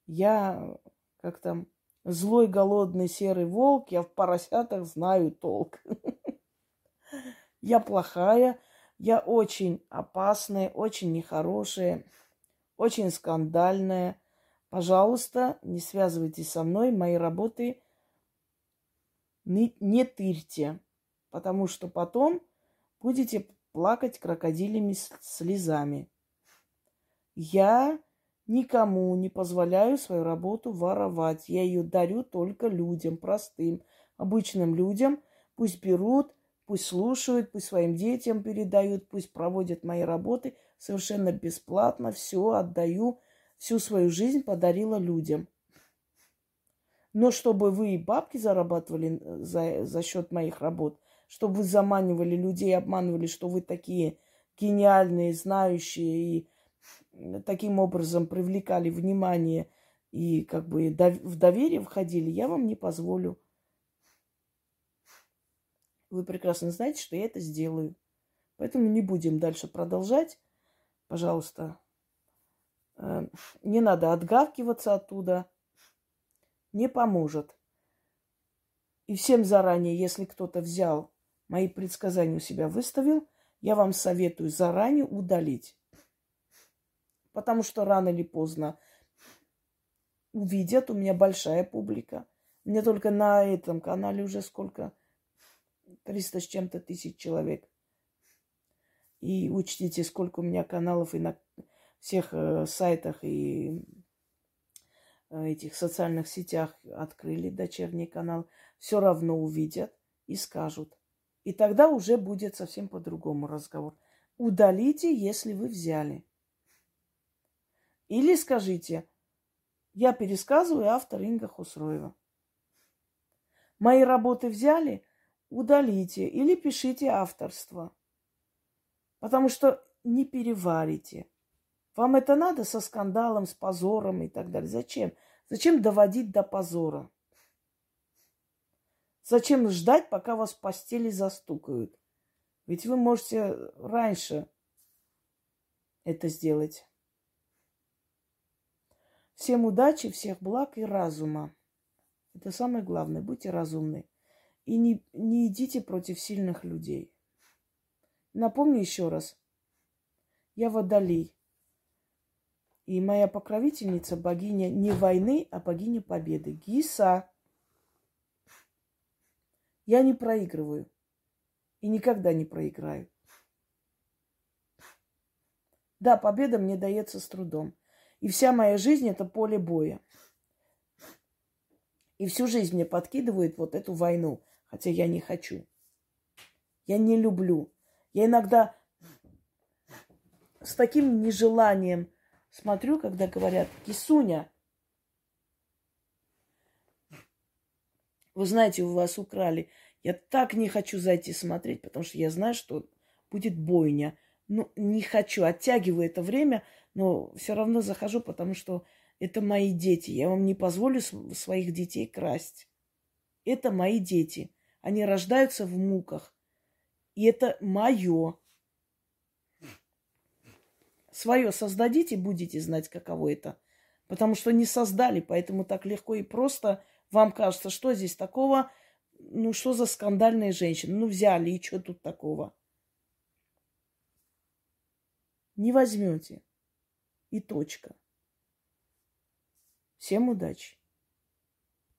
Я, как там, злой, голодный, серый волк, я в поросятах знаю толк. Я плохая, я очень опасная, очень нехорошая, очень скандальная. Пожалуйста, не связывайтесь со мной, мои работы не, не тырьте, потому что потом будете плакать крокодилями слезами. Я никому не позволяю свою работу воровать. Я ее дарю только людям, простым, обычным людям. Пусть берут, пусть слушают, пусть своим детям передают, пусть проводят мои работы совершенно бесплатно. Все отдаю, всю свою жизнь подарила людям. Но чтобы вы и бабки зарабатывали э, за, за счет моих работ, чтобы вы заманивали людей, обманывали, что вы такие гениальные, знающие и таким образом привлекали внимание и как бы в доверие входили, я вам не позволю. Вы прекрасно знаете, что я это сделаю. Поэтому не будем дальше продолжать. Пожалуйста, э, не надо отгавкиваться оттуда. Не поможет. И всем заранее, если кто-то взял мои предсказания у себя выставил, я вам советую заранее удалить. Потому что рано или поздно увидят, у меня большая публика. Мне только на этом канале уже сколько? 300 с чем-то тысяч человек. И учтите, сколько у меня каналов и на всех э, сайтах и э, этих социальных сетях открыли дочерний канал. Все равно увидят и скажут. И тогда уже будет совсем по-другому разговор. Удалите, если вы взяли. Или скажите, я пересказываю автор Инга Хусроева. Мои работы взяли, удалите или пишите авторство. Потому что не переварите. Вам это надо со скандалом, с позором и так далее. Зачем? Зачем доводить до позора? Зачем ждать, пока вас в постели застукают? Ведь вы можете раньше это сделать. Всем удачи, всех благ и разума. Это самое главное. Будьте разумны. И не, не идите против сильных людей. Напомню еще раз. Я водолей. И моя покровительница богиня не войны, а богиня победы. Гиса. Я не проигрываю. И никогда не проиграю. Да, победа мне дается с трудом. И вся моя жизнь это поле боя. И всю жизнь мне подкидывают вот эту войну, хотя я не хочу. Я не люблю. Я иногда с таким нежеланием смотрю, когда говорят, Кисуня, вы знаете, у вас украли. Я так не хочу зайти смотреть, потому что я знаю, что будет бойня. Ну, не хочу, оттягиваю это время, но все равно захожу, потому что это мои дети. Я вам не позволю своих детей красть. Это мои дети. Они рождаются в муках. И это мое. Свое создадите, будете знать, каково это. Потому что не создали, поэтому так легко и просто вам кажется, что здесь такого, ну что за скандальная женщина, ну взяли, и что тут такого? Не возьмете. И точка. Всем удачи!